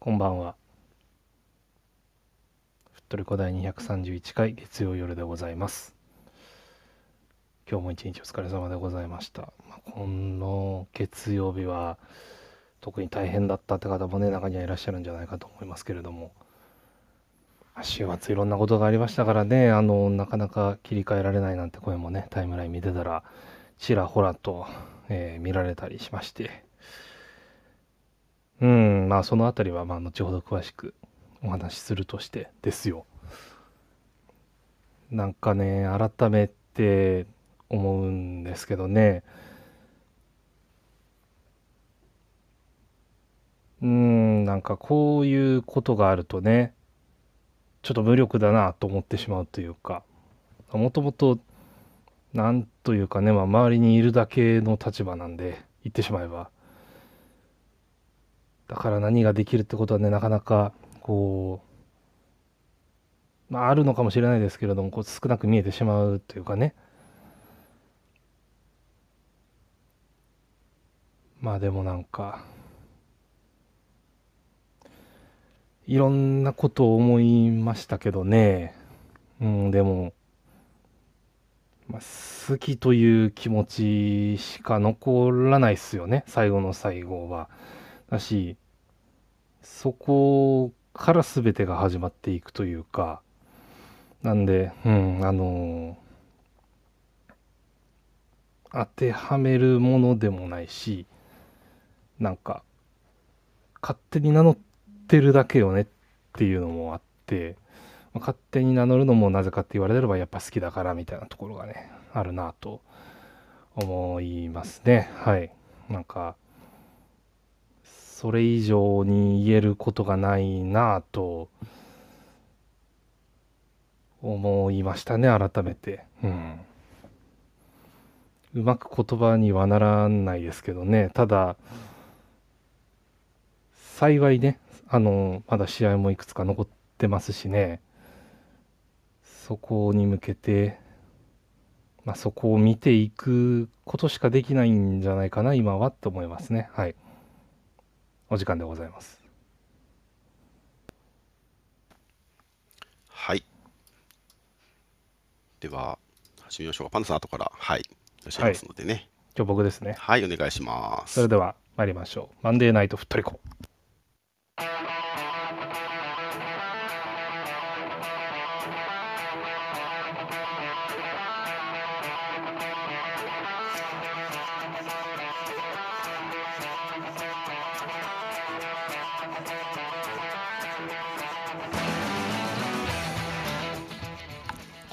こんばんは。ふっとりこ第231回月曜夜でございます。今日も一日お疲れ様でございました。まあ、この月曜日は特に大変だったって方もね、中にはいらっしゃるんじゃないかと思いますけれども、週末いろんなことがありましたからね、あの、なかなか切り替えられないなんて声もね、タイムライン見てたら、ちらほらと、えー見られたりしまして、うん、まあそのあたりはまあ後ほど詳しくお話しするとしてですよ。なんかね、改めて思うんですけどね、うん、なんかこういうことがあるとね、ちょっと無力だなと思ってしまうというか、もともと、なんというかね、まあ周りにいるだけの立場なんで、言ってしまえば。だから何ができるってことはね、なかなか、こう、まああるのかもしれないですけれども、こう少なく見えてしまうというかね。まあでもなんか、いろんなことを思いましたけどね。うん、でも、まあ、好きという気持ちしか残らないっすよね、最後の最後は。だし、そこから全てが始まっていくというか、なんで、うん、あの当てはめるものでもないし、なんか、勝手に名乗ってるだけよねっていうのもあって、ま勝手に名乗るのもなぜかって言われればやっぱ好きだからみたいなところがね、あるなと思いますね。はい。なんか、それ以上に言えることがないなと思いましたね、改めて。うん。うまく言葉にはならないですけどね、ただ、幸いね、あの、まだ試合もいくつか残ってますしね、そこに向けて、まあ、そこを見ていくことしかできないんじゃないかな、今はと思いますね。はい。お時間でございます。はい。では、始めましょうか。パンダさん、後から、はい、いらっしゃいますのでね。今日僕ですね。はい、お願いします。それでは参りましょう。マンデーナイトふっとりこ。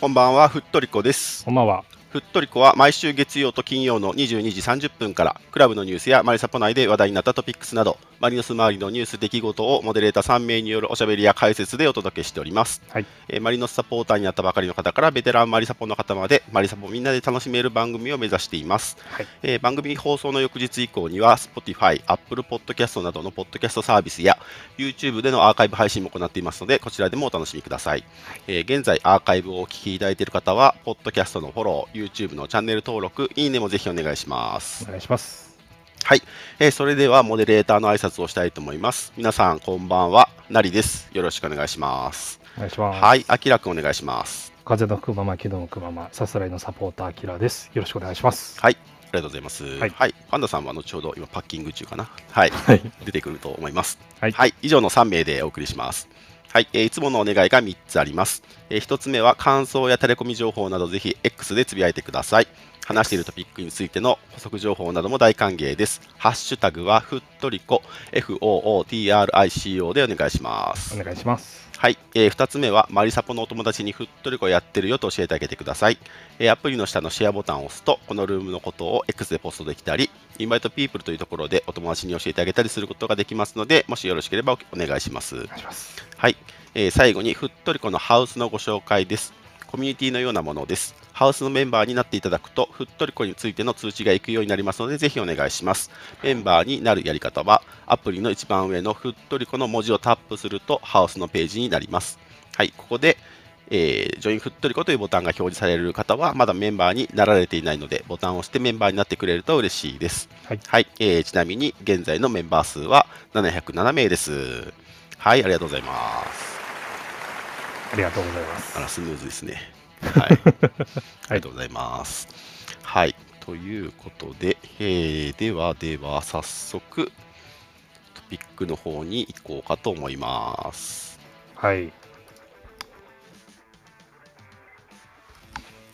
こんばんは、ふっとりこです。こんばんは。ふっとりこは毎週月曜と金曜の22時30分から、クラブのニュースやマリサポ内で話題になったトピックスなど、マリノス周りのニュース、出来事をモデレーター3名によるおしゃべりや解説でお届けしております。はい。えーマリノスサポーターになったばかりの方からベテランマリサポの方までマリサポみんなで楽しめる番組を目指しています、はいえー番組放送の翌日以降には Spotify、Apple Podcast などのポッドキャストサービスや YouTube でのアーカイブ配信も行っていますのでこちらでもお楽しみください、えー現在アーカイブをお聞きいただいている方はポッドキャストのフォロー YouTube のチャンネル登録いいねもぜひお願いしますお願いします。はい、えーそれではモデレーターの挨拶をしたいと思います皆さんこんばんはなりですよろしくお願いしますお願いします。はいあきらくんお願いします風の吹くまま、気の向くまま、さすらいのサポーター、キラです。よろしくお願いします。はい、ありがとうございます。ははいい、パンダさんは後ほど今パッキング中かな。はい、はい。出てくると思います。はい以上の3名でお送りします。はい、えーいつものお願いが3つあります。え1つ目は感想やタレコミ情報などぜひ X でつぶやいてください。話しているトピックについての補足情報なども大歓迎です。ハッシュタグはふっとりこ FOOTRICO でお願いしますお。願いします。はい、えー、2つ目はマリサポのお友達にふっとりこやってるよと教えてあげてください、えーアプリの下のシェアボタンを押すとこのルームのことを X でポストできたりインバイトピープルというところでお友達に教えてあげたりすることができますのでもしよろしければおお願いしますお願いします。はい、えー最後にふっとりこのハウスのご紹介ですコミュニティのようなものですハウスのメンバーになっていただくとふっとりこについての通知が行くようになりますのでぜひお願いしますメンバーになるやり方はアプリの一番上のふっとりこの文字をタップするとハウスのページになりますはいここでえージョインフットリコというボタンが表示される方は、まだメンバーになられていないので、ボタンを押してメンバーになってくれると嬉しいです。はいえーちなみに、現在のメンバー数は707名です。はい、ありがとうございます。ありがとうございますあ。ら、スムーズですね。はい。ありがとうございます。はい。ということで、えーではでは、早速、トピックの方に行こうかと思います。はい。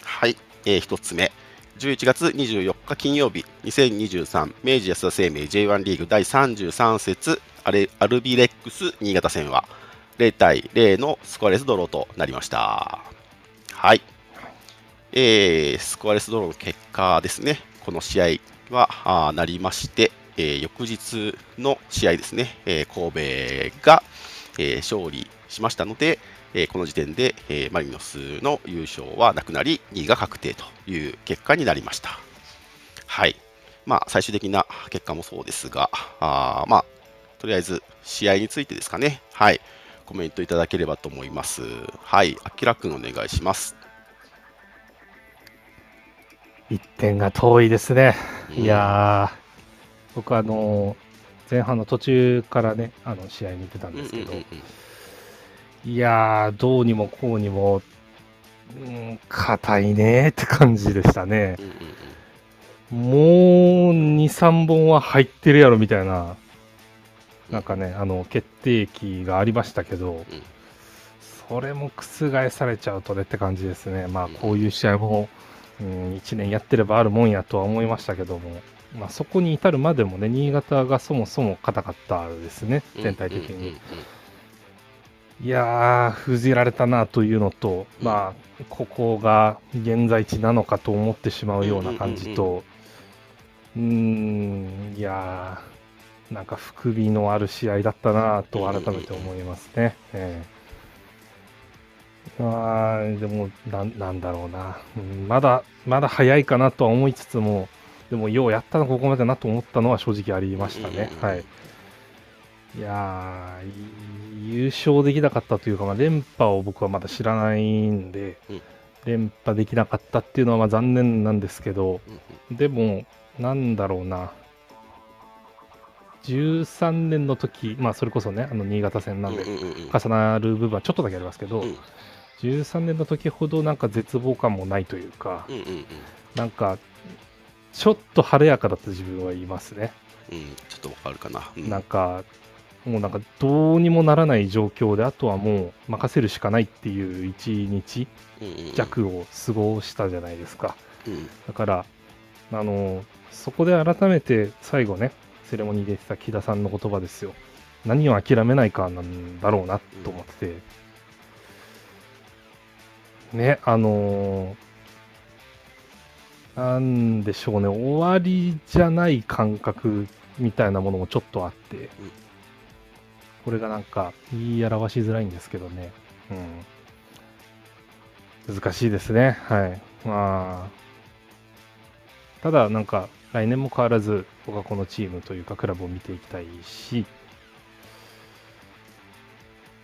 はい、えー、1つ目、11月24日金曜日、2023明治安田生命 J1 リーグ第33節アルビレックス新潟戦は0対0のスコアレスドローとなりました。はい、えースコアレスドローの結果ですね、この試合はあなりまして、えー翌日の試合ですね、えー神戸が、えー勝利しましたので、えこの時点で、えマリノスの優勝はなくなり、2位が確定という結果になりました。はい。まあ、最終的な結果もそうですが、あまあ、とりあえず試合についてですかね。はい。コメントいただければと思います。はい。あきらくんお願いします。一点が遠いですね。うんいやー、僕あのー前半の途中からね、あの試合見てたんですけど、いやー、どうにもこうにも、うん、硬いねーって感じでしたね。もう2、3本は入ってるやろみたいな、なんかね、あの決定機がありましたけど、それも覆されちゃうとねって感じですね。まあ、こういう試合も、うん、1年やってればあるもんやとは思いましたけども、まあ、そこに至るまでもね、新潟がそもそも硬かったですね、うん。全体的に。いやー、封じられたなというのと、うん。まあ、ここが現在地なのかと思ってしまうような感じと、うーん、いやー、なんか含みのある試合だったなと改めて思いますね。ええまあ、でもなん、なんだろうな、うんまだ、まだ早いかなとは思いつつも、でも、ようやったのここまでなと思ったのは正直ありましたね。うんはい。いや優勝できなかったというか、まあ、連覇を僕はまだ知らないんで、うん連覇できなかったっていうのはまあ残念なんですけど、でも、なんだろうな、13年の時、まあ、それこそね、あの新潟戦なんで、重なる部分はちょっとだけありますけど、うん13年の時ほどなんか絶望感もないというか、なんか、ちょっと晴れやかだった自分はいますね。うんちょっとわかるかな。うんなんか、もうなんかどうにもならない状況で、あとはもう任せるしかないっていう一日弱を過ごしたじゃないですか。うんだから、あの、そこで改めて最後ね、セレモニーで言ってた木田さんの言葉ですよ。何を諦めないかなんだろうなと思ってて、ね、あのなんでしょうね、終わりじゃない感覚みたいなものもちょっとあって、これがなんか言い表しづらいんですけどね、うん、難しいですね、はい。まあ、ただなんか来年も変わらず僕はこのチームというかクラブを見ていきたいし、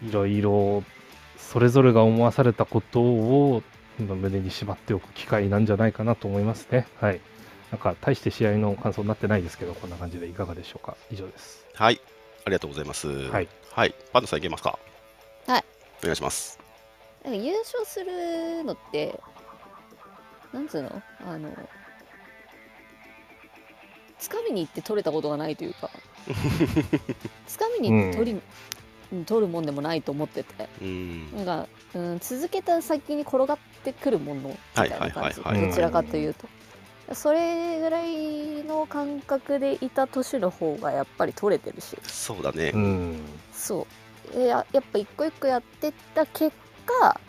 いろいろそれぞれが思わされたことを胸にしまっておく機会なんじゃないかなと思いますね。はい。なんか大して試合の感想になってないですけど、こんな感じでいかがでしょうか？以上です。はい、ありがとうございます。はい。はい、パンダさんいけますか？はい。お願いします。なんか優勝するのってなんつうの？あのつかみに行って取れたことがないというか つかみに行って取り、うん取るもんでもないと思っててうん。なんか、うん、続けた先に転がってくるものみたいな感じ、どちらかというと。それぐらいの感覚でいた年の方がやっぱり取れてるしそうだねう。ん。そうえややっぱ一個一個やってった結果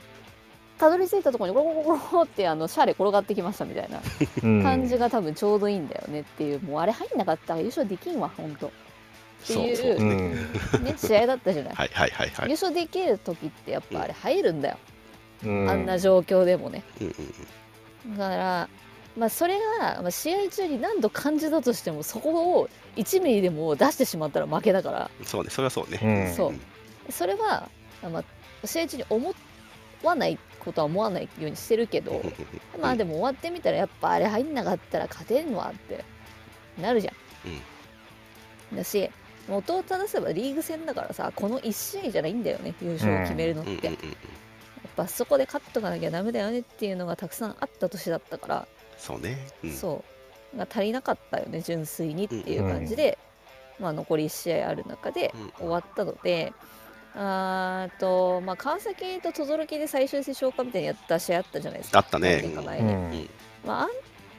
たどり着いたところにゴロゴロゴロってあのシャーレ転がってきましたみたいな。うん。感じが多分ちょうどいいんだよねっていう。もうあれ入んなかったら優勝できんわほんとっていうそうそう。うね。試合だったじゃない、はいはいはい。はい優。勝できる時ってやっぱあれ入るんだよ、うん。あんな状況でもね。だからまあそれが、まあ、試合中に何度感じたとしてもそこを1ミリでも出してしまったら負けだから。そうね、それはそうね。うん。そう。それは、あまあ、試合中に思わないことは思わないようにしてるけど、まあでも終わってみたらやっぱあれ入んなかったら勝てんわってなるじゃん。だし元を正せばリーグ戦だからさこの1試合じゃないんだよね優勝を決めるのって、やっぱそこで勝っとかなきゃダメだよねっていうのがたくさんあった年だったから、そうね。うん。そう。が足りなかったよね純粋にっていう感じで、まあ、残り1試合ある中でうん。終わったので。あーとまあ、川崎と轟で最終節消化みたいにやった試合あったじゃないですか。あったね。何年か前にうん。まあ、あん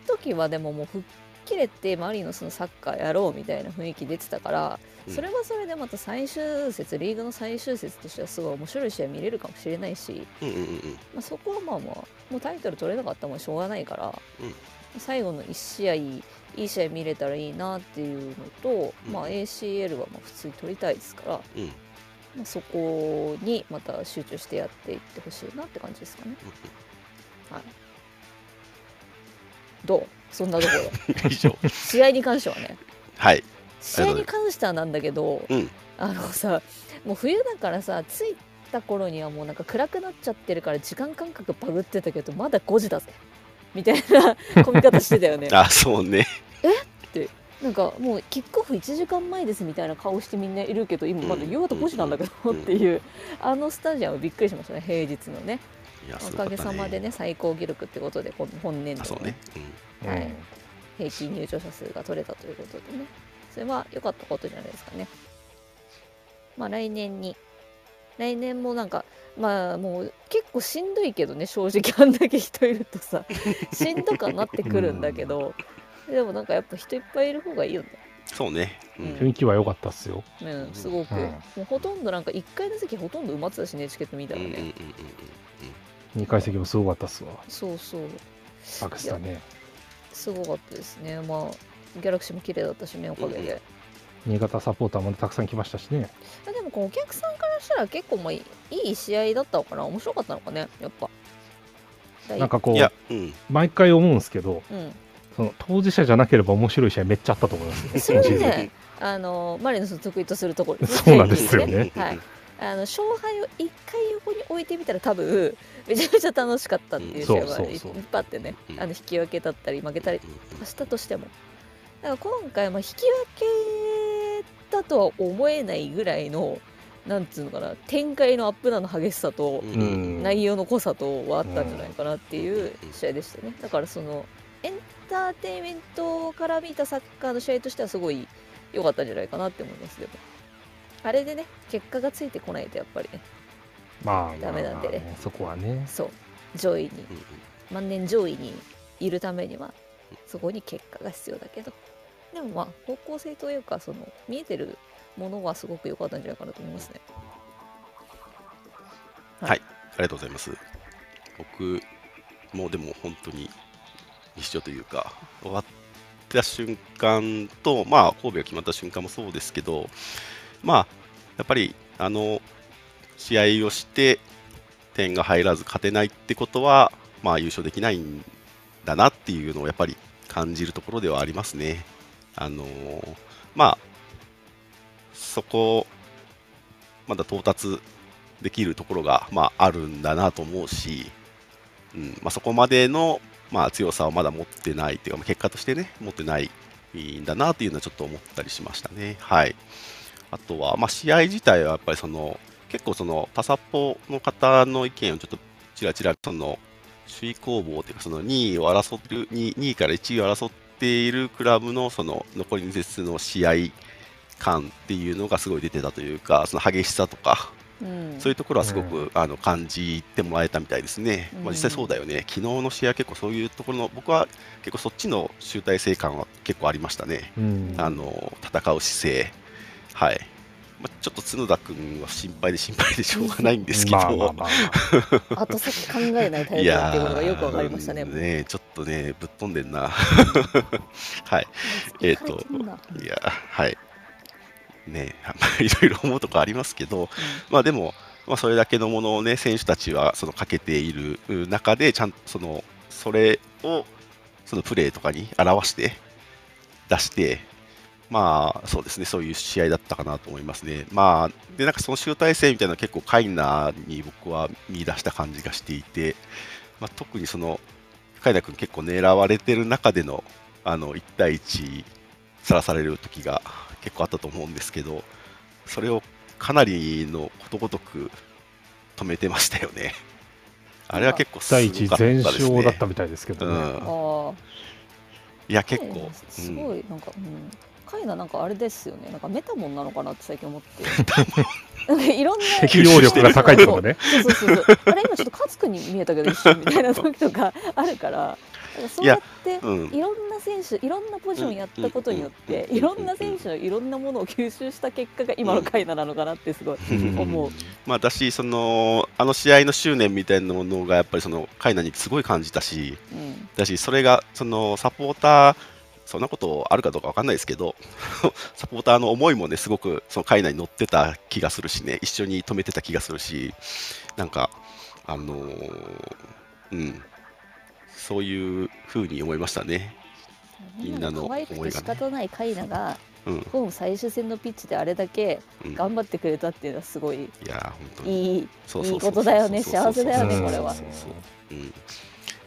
時はでももう吹っ切れてマリノスのサッカーやろうみたいな雰囲気出てたから、うん。それはそれでまた最終節リーグの最終節としてはすごい面白い試合見れるかもしれないし、うんうんうんうん。まあ、そこはまあまあもうタイトル取れなかったもんしょうがないから、うん。最後の1試合いい試合見れたらいいなっていうのと、うん。まあ、ACL はまあ普通に取りたいですから、うんまあ、そこにまた集中してやっていってほしいなって感じですかね。はい、どう？そんなところ。試合に関してはねはい。試合に関してはなんだけどうん。あのさもう冬だからさ着いた頃にはもうなんか暗くなっちゃってるから時間感覚バグってたけどまだ5時だぜみたいな 込み方してたよねあ、そうね。なんかもうキックオフ1時間前ですみたいな顔してみんないるけど今まだ夕方5時なんだけどうんっていうあのスタジアムびっくりしましたね平日のね。おかげさまでね最高記録ってことで本年度の。はい。平均入場者数が取れたということでね。それは良かったことじゃないですかね。まあ来年に。来年もなんかまあもう結構しんどいけどね正直。あんだけ人いるとさ。しんどくはなってくるんだけど、でもなんかやっぱ人いっぱいいる方がいいよねそうね。ううんん。雰囲気は良かったっすよ。うんすごく、うんもうほとんどなんか1階の席ほとんど埋まってたしねチケット見たらね、うんうんうんうん2階席もすごかったっすわ。そうそうパクスタね。すごかったですねまあギャラクシーも綺麗だったしねおかげで、新潟サポーターもたくさん来ましたしね。あでもこうお客さんからしたら結構まあいい試合だったのかな面白かったのかねやっぱなんかこううん。毎回思うんですけど、うんその当事者じゃなければ面白い試合めっちゃあったと思いますね。それは今シーズン。ねあのマリノスの得意とするところですそうなんですよね。はい。あの勝敗を一回横に置いてみたら多分めちゃめちゃ楽しかったっていう試合うんはいっぱいあってね。うん。あの引き分けだったり負けたりしたとしても。だから今回まあ引き分けだとは思えないぐらいのなんつうのかな展開のアップダウンの激しさと内容の濃さとはあったんじゃないかなっていう試合でしたね。だからそのエンターテインメントから見たサッカーの試合としてはすごい良かったんじゃないかなって思いますでも。あれでね結果がついてこないとやっぱりね。まあまあまあダメなんでね。そこはね。そう。上位に。万年上位にいるためにはそこに結果が必要だけど。でもまあ方向性というかその見えてるものはすごく良かったんじゃないかなと思いますね。ありがとうございます。僕もでも本当に一緒というか、終わった瞬間と、まあ、神戸が決まった瞬間もそうですけど、まあ、やっぱり、あの、試合をして、点が入らず勝てないってことは、まあ、優勝できないんだなっていうのをやっぱり感じるところではありますね。あのまあ、そこ、まだ到達できるところが、まあ、あるんだなと思うし、うんまあ、そこまでの、まあ、強さをまだ持ってないっていうか、結果としてね、持ってないんだなっていうのはちょっと思ったりしましたね。はい。あとは、まあ、試合自体はやっぱりその、結構その、パサポの方の意見をちょっとちらちら、その、首位攻防っていうか、その2位を争ってる、2, 2位から1位を争っているクラブの、その、残り2節の試合感っていうのがすごい出てたというか、その激しさとか、うん。そういうところはすごく、うん。あの感じてもらえたみたいですね、まあ、実際そうだよね、昨日の試合は結構そういうところの、僕は結構そっちの集大成感は結構ありましたね、うん。あの戦う姿勢、はい。まあ、ちょっと角田君は心配で心配でしょうがないんですけど、まあまあまあ。後先考えないタイいプだっていうやことがよくわかりましたね。ーねちょっとね、ぶっ飛んでんな。はい、えーといや、はい。ねまあ いろいろ思うとこありますけど、まあでも、まあ、それだけのものをね、選手たちはそのかけている中で、ちゃんとその、それを、そのプレーとかに表して、出して、まあ、そうですね、そういう試合だったかなと思いますね。まあ、で、なんかその集大成みたいなのは結構カイナに僕は見出した感じがしていて、まあ、特にその、カイナ君結構狙われてる中での、あの、1対1さらされる時が結構あったと思うんですけど、それをかなりのことごとく止めてましたよね。あれは結構すごか第一ったですね。全勝だったみたいですけどね。うん。いや、結構、すごいなんか、うん、カイナなんかあれですよねなんかメタモンなのかなって最近思って なんかいろんな適応力が高いとね。そうそうそうそうあれ今ちょっとカツくんに見えたけど一瞬みたいな時とかあるからそうやってうん。いろんな選手いろんなポジションやったことによってうん。いろんな選手のいろんなものを吸収した結果が今のカイナなのかなってすごいうん思う。まあ、だしその、あの試合の執念みたいなものがやっぱりそのカイナにすごい感じたし、うん。だし、それがそのサポーター、そんなことあるかどうか分かんないですけど、サポーターの思いもね、すごくそのカイナに乗ってた気がするしね、一緒に止めてた気がするし、なんか、あのーうん、そういうふうに思いましたね。みんなの可愛くて仕方ないカイナがうん、ホーム最終戦のピッチであれだけうん、い頑張ってくれたっていうのはすごいや、本当に。いいいいことだよね。幸せだよねこれは。そうん、い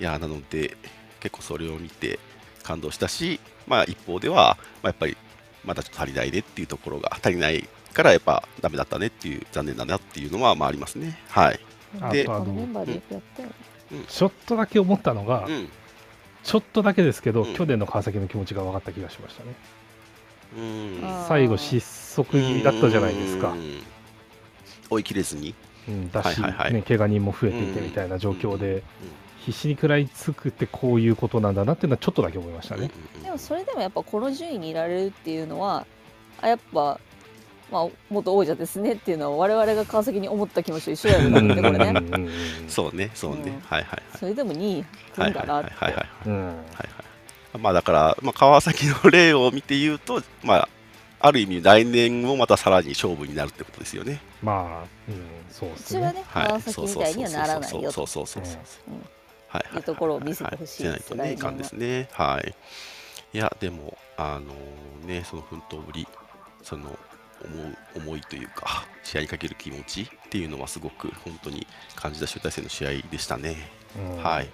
やなので結構それを見て感動したし、まあ、一方では、まあ、やっぱりまだちょっと足りないねっていうところが足りないからやっぱダメだったねっていう残念だなっていうのはまあありますね。はい。でメンバーでよくやったよねちょっとだけ思ったのが、うん。ちょっとだけですけど、うん去年の川崎の気持ちが分かった気がしましたね。うんあー最後失速気味だったじゃないですかう。ん追い切れずに。うん、だし、はいはいはいね、怪我人も増えていてみたいな状況で、必死に食らいつくってこういうことなんだなっていうのはちょっとだけ思いましたね。でもそれでもやっぱこの順位にいられるっていうのはあやっぱまあ元王者ですねっていうのは我々が川崎に思った気持ちと一緒だよねこれねそうね、そうね。うんはいはいはい。それでも2位来はいはいるんだなってはいはいはい。うんはいはい、まあだから、まあ、川崎の例を見て言うと、まあ、ある意味来年もまたさらに勝負になるってことですよね。まあ、うん、そうでうすね。ちはねはい、川崎みたいにはならないよとそうそうそうそうそういうところを見せてほしいはいですじゃないとね、いかんですね。はい。いや、でも、あのね、その奮闘ぶり、その思う思いというか、試合にかける気持ちっていうのはすごく本当に感じた集大成の試合でしたね。うんはい。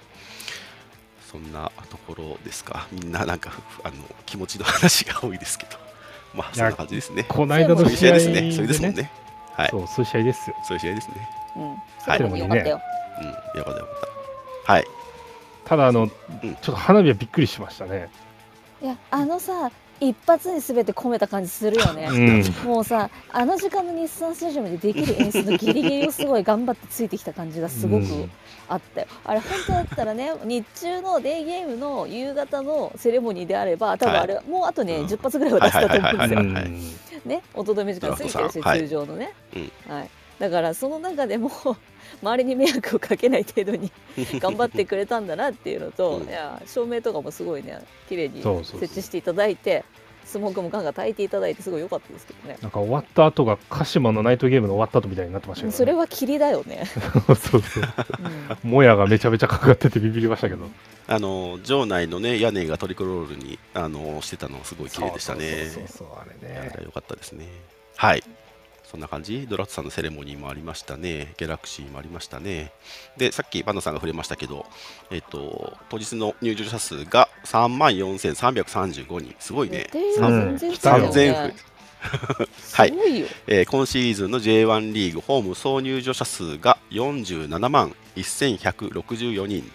そんなところですか？みんななんかふあの気持ちの話が多いですけど、まあそんな感じですね。この間の試合合ですね。それですもんね。ね。はい。そう、そういう試合ですよ。そういう試合ですね。うんはいよかったようん。よかったよかった。はい。ただ、あの、うんちょっと花火はびっくりしましたね。いやあのさ一発に全て込めた感じするよね。うん。もうさあの時間の日産スタジアムでできる演出のギリギリをすごい頑張ってついてきた感じがすごくうん。あったよ、あれ本当だったらね日中のデーゲームの夕方のセレモニーであれば多分あれ、もうあとね、うん。10発ぐらいは出したと思うんですよ、はいはいはいはいね音止め時間過ぎてるし、通常のね、うん。はい、だからその中でも 周りに迷惑をかけない程度に 頑張ってくれたんだなっていうのと、うんいや照明とかもすごいね綺麗に設置していただいてスモークもガンガン焚いていただいてすごい良かったですけどね。なんか終わった後が鹿島のナイトゲームの終わった後みたいになってましたけど、ね、それは霧だよね。そうそう。うんもやがめちゃめちゃかかっててビビりましたけど。あの場内のね屋根がトリクロールにあのしてたのすごい綺麗でしたね。そうそうそうそう、あれね良かったですね。はい。そんな感じ？ドラッツさんのセレモニーもありましたね。ギャラクシーもありましたね。で、さっきバンナさんが触れましたけど、えっと、当日の入場者数が3万4335人。すごいね。予定より全然来たよ3000ね。はい。えー今シーズンの J1 リーグホーム総入場者数が47万1164人。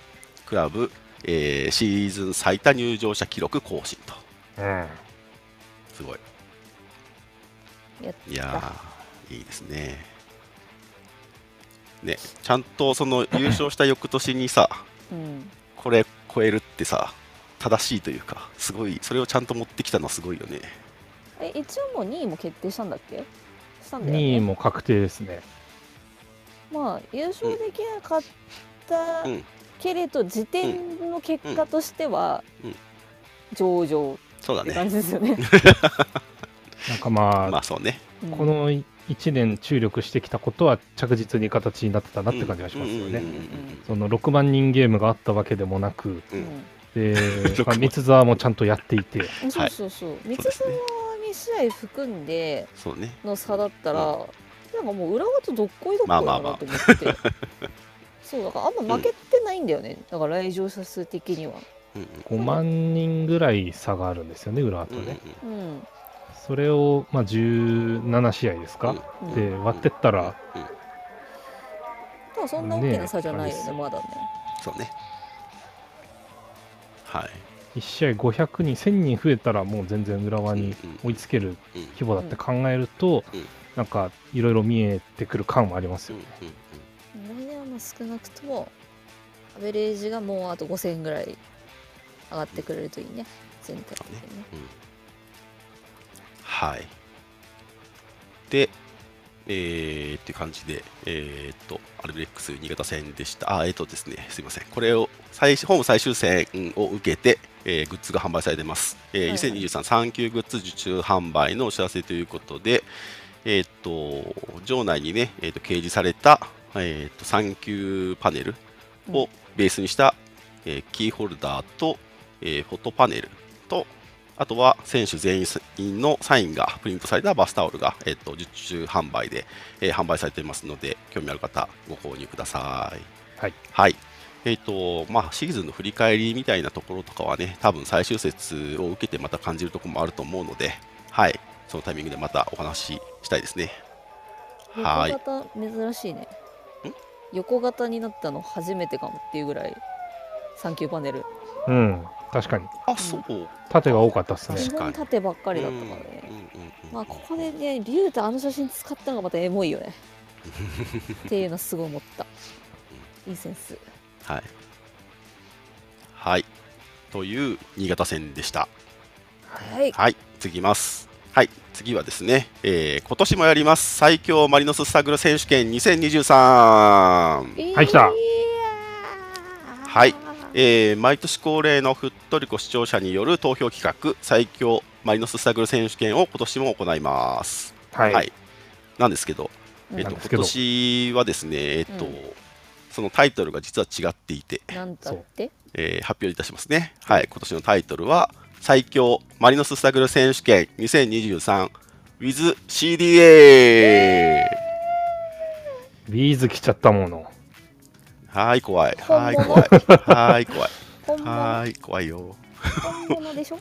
クラブ、えーシーズン最多入場者記録更新と。うん。すごい。やっいやー、いいですね。ね、ちゃんとその優勝した翌年にさ、うん、これ超えるってさ、正しいというか、すごい、それをちゃんと持ってきたのはすごいよね。え一応もう2位も決定したんだっけ？したんだよ2位ね。も確定ですね。まあ優勝できなかったうんけれど、時点の結果としてはうん上々そうだね。って感じですよね。なんかまあ、まあそうね。うんこの1年注力してきたことは着実に形になってたなって感じがしますよね。うんうんうんその6万人ゲームがあったわけでもなく、うん。うん。で、6まあ、万三沢もちゃんとやっていて、そうそうそう。三そう。ですね沢に2試合含んでそうね。の差だったら、うなんかもう裏側とどっこいどっこいまあまあまあ。だなと思って、そうだからあんま負けてないんだよね、だから来場者数的には。うん5万人ぐらい差があるんですよね、浦和とうんうんね。うんそれを、まあ、17試合ですか、うん。で割ってったら、でもそんな大きな差じゃないよねねまだね。そうね。はい。1試合500人、1000人増えたら、もう全然浦和にうんうん。追いつけるうん。規模だって考えると、うん。なんかいろいろ見えてくる感もありますうんようんね。うん。来年はまあ少なくともアベレージがもうあと5000円ぐらい上がってくれるといいね全体的にねはい。で、えー、っていう感じで、えーっと、アルビレックス新潟戦でした。あ、えーっとですね、すいません。これを最ホーム最終戦を受けて、えーグッズが販売されてます。えーはいはい2023サンキューグッズ受注販売のお知らせということで、えーっと、場内にね、えーっと掲示された、えーっと、サンキューパネルをベースにした、えーキーホルダーと、えーフォトパネルと、あとは選手全員のサインがプリントされたバスタオルが、えっと受注販売で、えー販売されていますので、興味ある方、ご購入ください。はい。はい。えっ、と、まあ、シーズンの振り返りみたいなところとかはね、多分最終節を受けてまた感じるところもあると思うので、はい。そのタイミングでまたお話ししたいですね。はい。横型珍しいね横型になったの初めてかもっていうぐらいサンキューパネルうん、確かに。あ、そう。縦が多かったですね確。かに基本縦ばっかりだったからねうんうんうんうんまあここでね竜太あの写真使ったのがまたエモいよね っていうのすごい思ったいいセンスはい。はい。という新潟戦でした。はいはい、次いきます。はい、次はですね、えー今年もやります最強マリノススタグル選手権2023。はい来たはいえー毎年恒例のふっとりこ視聴者による投票企画最強マリノススタグル選手権を今年も行います。はい。なんですけど、うんえっとなんですけど今年はですね、えっと、うんそのタイトルが実は違っていて、なんだって？えー発表いたしますね。はい、今年のタイトルは最強マリノススタグル選手権 2023WithCDA。ビーズ来ちゃったもの。はい、怖い。はい、怖い。はい、怖い。本物はい、怖いよ。本物でしょ？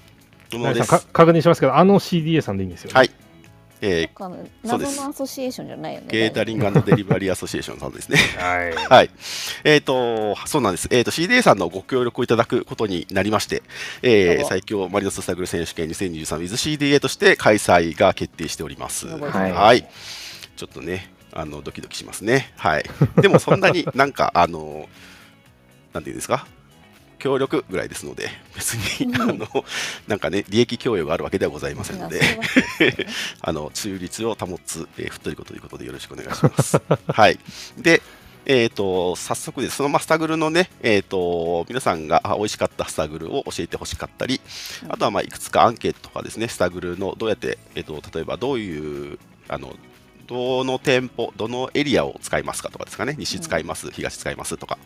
ものです皆さんか確認しますけど、あの CDA さんでいいんですよね？はい。えなんかそうです謎のアソシエーションじゃないよねー、ケータリングデリバリーアソシエーションさんですね。はい。はい。えっ、と、そうなんです。えっ、と、CDA さんのご協力をいただくことになりまして、えー、最強マリノススタグル選手権 2023WithCDA として開催が決定しております。はいはい。ちょっとね、あの、ドキドキしますね。はい。でも、そんなになんか、あの、なんていうんですか、協力ぐらいですので、別に、あの、なんかね、利益供与があるわけではございませんので、あの中立を保つ、えー、太り子ということでよろしくお願いします。はい。で、えー、と早速です、そのまあスタグルのね、えー、と皆さんがあ美味しかったスタグルを教えてほしかったり、あとはまあいくつかアンケートとかですね、スタグルのどうやって、えー、と例えばどういう、あのどの店舗、どのエリアを使いますかとかですかね、西使います、東使いますとか、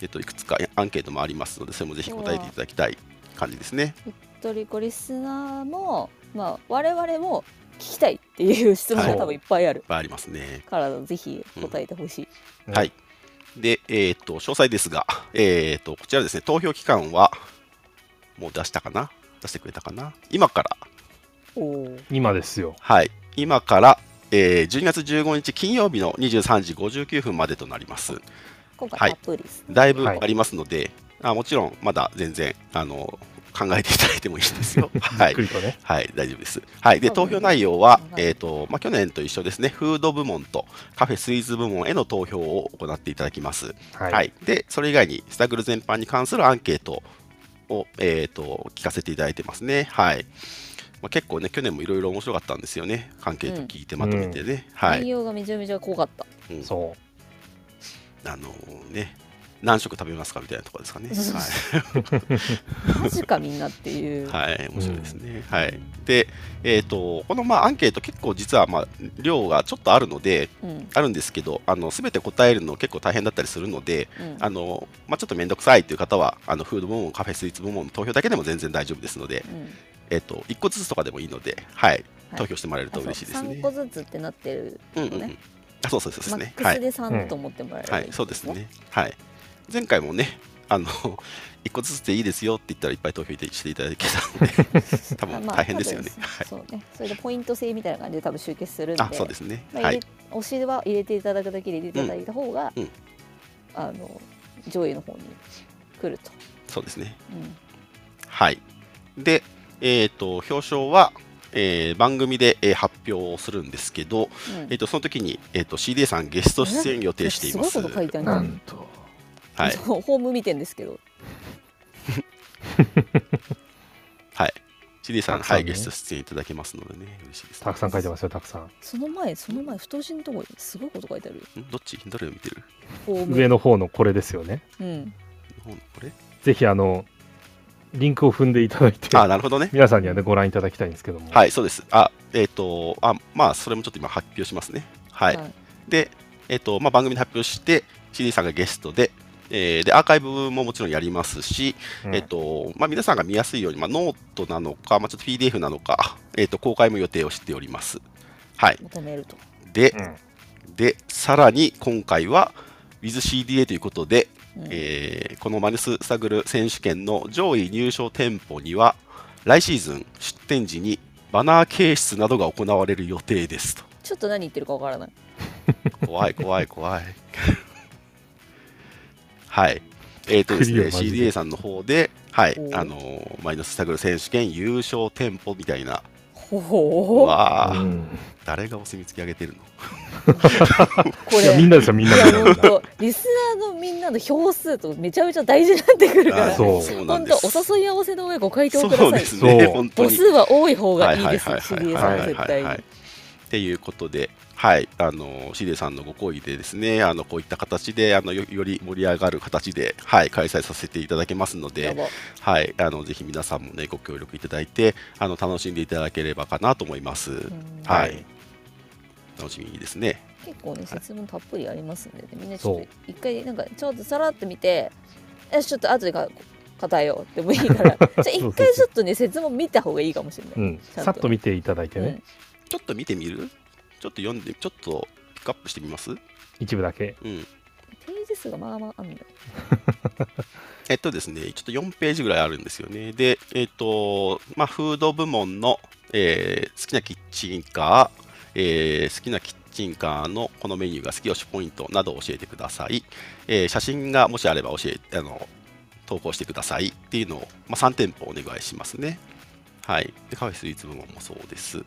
えー、といくつかアンケートもありますので、それもぜひ答えていただきたい感じですね。トリコリスナーも、まあ、我々も聞きたいっていう質問が多分いっぱいあるいっぱいありますね。から、ぜひ答えてほしい。うんはい。で、えーっと、詳細ですが、えーっと、こちらですね、投票期間は、もう出したかな？出してくれたかな？今から、おお。今ですよ。はい、今から、えー12月15日金曜日の23時59分までとなります。今回はいたっぷりです、ねだいぶはいありますので、あもちろん、まだ全然、あの、考えていただいてもいいですよ。はいゆっく。りとね。はい、大丈夫です。はい、で、投票内容は、はいえっ、と、まあ、去年と一緒ですね、フード部門とカフェスイーツ部門への投票を行っていただきます。ははい、でそれ以外にスタグル全般に関するアンケートを、えー、と聞かせていただいてますね。はいまあ、結構ね、去年もいろいろ面白かったんですよね。アンケート聞いてまとめてね。はい、内容がめちゃめちゃ濃かった。うんそあのね、何食食べますかみたいなところですかね。はマジかみんなっていう。い、はい、面白いですね。はい、で、えー、とこのまあアンケート、結構実はまあ量がちょっとあるので、うん。あるんですけど、あの全て答えるの結構大変だったりするので、うん。あのまあ、ちょっと面倒くさいという方は、あのフード部門、カフェスイーツ部門の投票だけでも全然大丈夫ですので、うんえっと1個ずつとかでもいいので、はい、投票してもらえると嬉しいですね3。個ずつってなってるうんうんうんねあそうそうそうですね。はいマックスで3と思ってもらえればはいそうですね。はい。前回もね、あの 一個ずつでいいですよって言ったらいっぱい投票していただけたので、多分まあ大変ですよね。多分はい。そうねそれでポイント制みたいな感じで多分集結するんであ、そうですね。まあ。推しは入れていただくだけで入れていただいた方が、うんうんあの上位の方に来ると、そうですね。うんはい。で、えっ、と表彰は、えー番組で、えー発表をするんですけど、うんえっ、とその時にえっ、と CD さんゲスト出演予定しています。すごいこと書いてあるなんんと。はい。ホーム見てんですけど はい。CD さん、はい、たくさんねゲスト出演いただけますのでね、嬉しいです、ね。たくさん書いてますよ、たくさん。その前その前太字のとこにすごいこと書いてあるどっち？どれを見てる？上の方のこれですよね。うんこれ？ぜひ、あの、リンクを踏んでいただいて、あ、なるほどね。皆さんにはね、ご覧いただきたいんですけども。はい、そうです。あ、えっ、と、あ、まあ、それもちょっと今発表しますね。はい。で、えっ、と、まあ、番組で発表して、CD さんがゲストで、えーで、アーカイブももちろんやりますし、うんえっ、と、まあ、皆さんが見やすいように、まあ、ノートなのか、まあ、ちょっと PDF なのか、えっ、と、公開も予定をしております。はい。求めるとで、うんで、さらに今回は、WithCDA ということで、うんえーこのマネスサグル選手権の上位入賞店舗には来シーズン出店時にバナー掲出などが行われる予定ですと。ちょっと何言ってるかわからない。怖い怖い怖い。はい。えーとですね CDA さんの方ではい。あのーマイナスサグル選手権優勝店舗みたいなほほわあ、うん。誰がお墨付き上げてるの？こいや、みんれなですよ、みんな。いやみんな本当リスナーのみんなの票数とめちゃめちゃ大事になってくるからそう。本当お誘い合わせの上ご回答くださいそう。ですね母数は多い方がいいですはいはいはいはい CDA さんは絶対にはい。っていうことで、はい、あのシデさんのご好意でですね、あのこういった形であのよより盛り上がる形で、はい、開催させていただけますので、はい、あのぜひ皆さんもねご協力いただいて、あの楽しんでいただければかなと思います。うん。はい、楽しみにですね。結構ね説問たっぷりありますんでねみんなちょっと一回なんかちょっとさらって見てよしちょっと後でか答えようでもいいから じゃあ一回ちょっとね説問見た方がいいかもしれない、うん、さっと見ていただいてね、ちょっと見てみる？ちょっと読んで、ちょっとピックアップしてみます？一部だけ。うん。ページ数がまあまああんだよ えっとですね、ちょっと4ページぐらいあるんですよね。で、えっと、まあ、フード部門の、えー好きなキッチンカー、えー好きなキッチンカーのこのメニューが好き推しポイントなどを教えてください。えー写真がもしあれば教えあの投稿してくださいっていうのを、まあ、3店舗お願いしますね。はい。で、カフェスイーツ部門もそうです。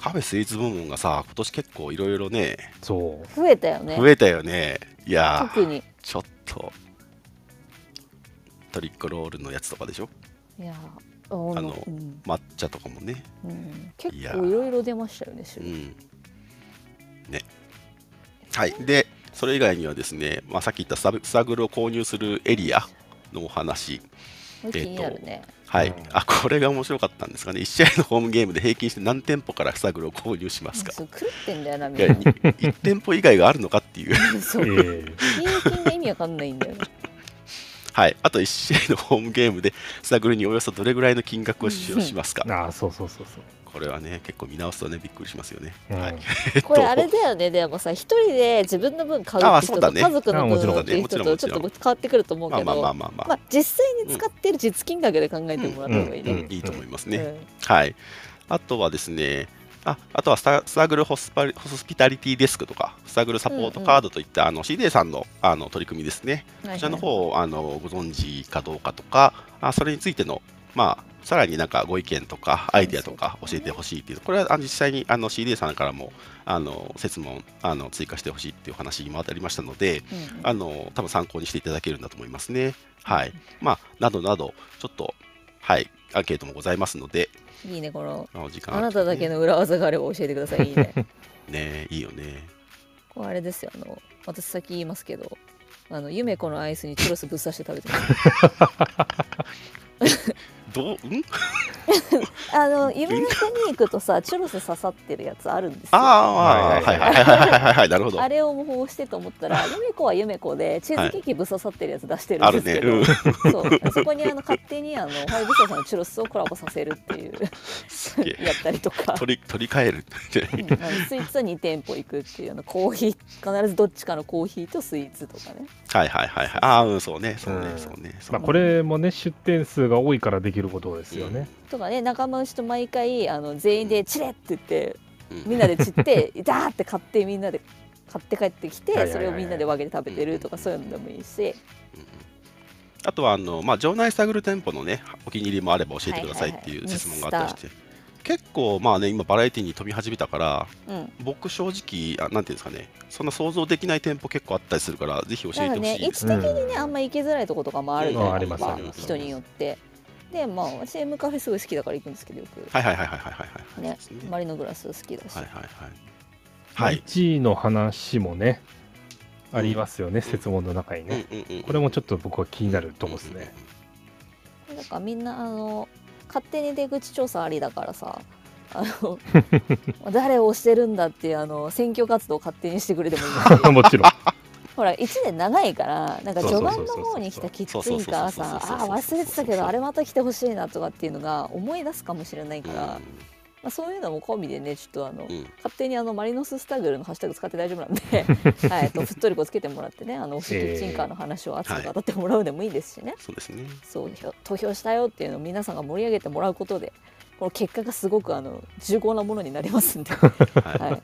カフェスイーツ部門がさ、今年結構いろいろね、そう。増えたよね増えたよね。いやー特にちょっと、トリックロールのやつとかでしょ？いやーああのうん抹茶とかもね。うん、結構いろいろ出ましたよね種類うん。ね。はい。で、それ以外にはですね、まあ、さっき言ったサブスタグルを購入するエリアのお話。これ気になるね、はい。うんあ、これが面白かったんですかね。1試合のホームゲームで平均して何店舗からスタグルを購入しますかそう狂ってんだよなみいや、んな1店舗以外があるのかっていう。そうえ平均が意味わかんないんだよねはい。あと1試合のホームゲームでスタグルにおよそどれぐらいの金額を使用しますかあ、そうそうそうそう。これはね、結構見直すとね、びっくりしますよね。うんはい。これあれだよねでもさ一人で自分の分買うって人とね家族のあもちろん分っていう人もとちょっと変わってくると思うまあまあけどまあまあまあ。まあ実際に使ってる実金額で考えてもらった方がいいね、うんいいと思いますね。うんはい。あとはですね、ああとはスタスタグルホスパリホスピタリティデスクとか、スタグルサポートカードといった、あの CDA さんのあの取り組みですね。はいはいこちらの方をあのご存知かどうかとか、あそれについての、まあ、さらになんかご意見とか、アイデアとか教えてほしいっていう、これは実際にあの CDA さんからもあの説問あの追加してほしいっていう話もありましたので、うんあの多分参考にしていただけるんだと思いますね。はい。まあ、などなど、ちょっと、はい、アンケートもございますので、いいねこのあの時間あなただけの。の裏技があれば教えてくださいいいね ねいいよね。これあれですよあの私先言いますけどあのゆめ子のアイスにチュロスぶっ刺して食べてます どう、ん？あの夢の国に行くとさチュロス刺さってるやつあるんですよああ、はいはいはいはいはいはい、なるほど。あれを模倣してと思ったら、ゆめこはゆめこでチーズケーキぶっ刺さってるやつ出してるんですけど、あるねそうそこにあの勝手にあのファイブスターさんのチュロスをコラボさせるっていうす。やったりとか、取り取り替える。うんあのスイーツは2店舗行くっていうあのコーヒー必ずどっちかのコーヒーとスイーツとかねはいはいはいはい。ああ、うん、そうね、そうねう、んそうね。まあ、これもね出店数が多いからできることですよね。とかね仲間内と毎回あの全員で「チレ!」って言ってうん。みんなで散って ダーって買ってみんなで買って帰ってきてそれをみんなで分けて食べてるとかそういうのでもいいし。あとはあの、まあ、場内探る店舗のね、お気に入りもあれば教えてくださいっていう質問があったりして、結構、まあね、今、バラエティに飛び始めたから、うん。僕、正直あ、なんていうんですかね、そんな想像できない店舗結構あったりするから、ぜひ教えてほしいです。位置的にねあんま行きづらいとことかもあるじゃうんないですか。あります。あります。人によってでまあ私 M カフェすごい好きだから行くんですけどよくはいはいはいはいはいはいはい。ねマリノグラス好きだしはいはいはい。まあはい。1位の話もねありますよね、説問の中にね。これもちょっと僕は気になるとこですね。だからみんなあの勝手に出口調査ありだからさあの 誰を推してるんだっていうあの選挙活動を勝手にしてくれてもいいし もちろん。ほら1年長いからなんか序盤の方に来たきついからさあー忘れてたけどあれまた来てほしいなとかっていうのが思い出すかもしれないから、まあ、そういうのも込みでねちょっとあの、うんうん勝手にあのマリノススタグルのハッシュタグ使って大丈夫なんで、はい、とふっとりこつけてもらってねあの推しキッチンカーの話を熱く語ってもらうでもいいですしね、そうですね。そう投票したよっていうのを皆さんが盛り上げてもらうことでこの結果がすごくあの重厚なものになりますんで、ははい、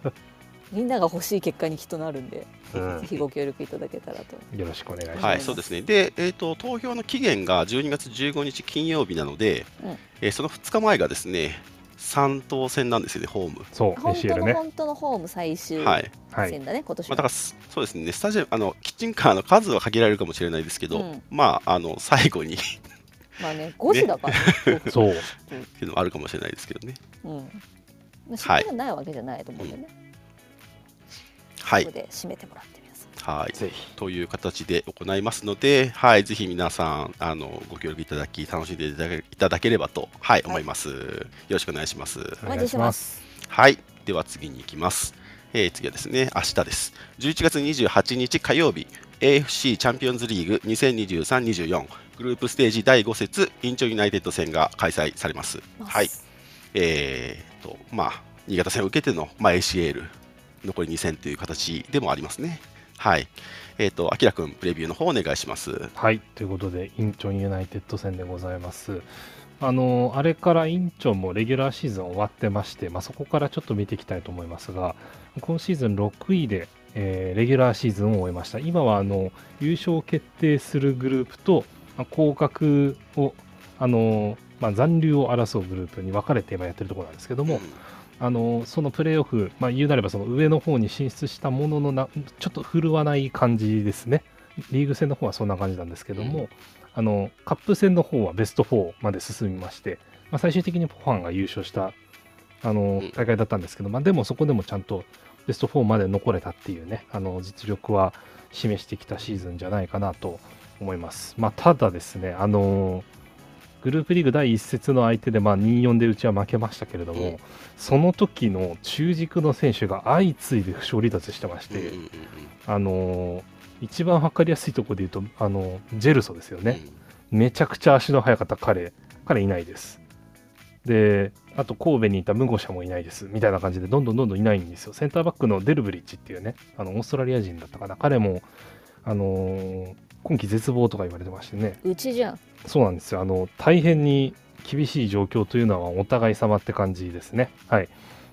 みんなが欲しい結果にきっとなるんで、うんぜひご協力いただけたらと。よろしくお願いします。い、はい、そうですね。で、えっ、と、投票の期限が12月15日金曜日なので、うんえーその2日前がですね、3等戦なんですよね、ホーム。そう、本当。の本当のホーム最終はい。はい。戦だね、今年まあ、はだからす、そうですね、スタジアム、あの、キッチンカーの数は限られるかもしれないですけど、うんまあ、あの、最後にっ まあね5時だから、ね、そう。ていうのもあるかもしれないですけどね。うん。まあ、失敗がないわけじゃないと思うんでね、はいここ。で締めてもらって。はい。ぜひ。という形で行いますので、はい、ぜひ皆さん、あの、ご協力いただき、楽しんでいただけいただければと、はい、思います。よろしくお願いします。お待ちしてます。はい、では次に行きます。えー次はですね、明日です。11月28日火曜日、AFC チャンピオンズリーグ2023-24グループステージ第5節インチョンユナイテッド戦が開催されます。はい。えーと、まあ、新潟戦を受けての、まあ、ACL 残り2戦という形でもありますね。はい。えーと、あきらくん、プレビューの方お願いします。はい。ということで、インチョンユナイテッド戦でございます。あの、あれからインチョンもレギュラーシーズン終わってまして、まあ、そこからちょっと見ていきたいと思いますが、今シーズン6位で、えーレギュラーシーズンを終えました。今はあの優勝を決定するグループと、まあ、降格を、あのまあ、残留を争うグループに分かれて今やってるところなんですけども、あのそのプレーオフ、まあ、言うなればその上の方に進出したもののなちょっと振るわない感じですね。リーグ戦の方はそんな感じなんですけども、うんあのカップ戦の方はベスト4まで進みまして、まあ、最終的にポファンが優勝したあのうん大会だったんですけど、まあ、でもそこでもちゃんとベスト4まで残れたっていうねあの実力は示してきたシーズンじゃないかなと思います。まあ、ただですね、あのグループリーグ第1節の相手でまあ2-4でうちは負けましたけれども、うんその時の中軸の選手が相次いで負傷離脱してまして、うんうんうんうん。あの一番分かりやすいところで言うとあのジェルソですよね、めちゃくちゃ足の速かった彼。彼いないです。であと神戸にいたムゴシャもいないです。みたいな感じでどんどんどんどんいないんですよ。センターバックのデルブリッチっていうねあのオーストラリア人だったかな。彼もあのー今季絶望とか言われてましてね。うちじゃん。そうなんですよ。あの大変に厳しい状況というのはお互い様って感じですね。はい。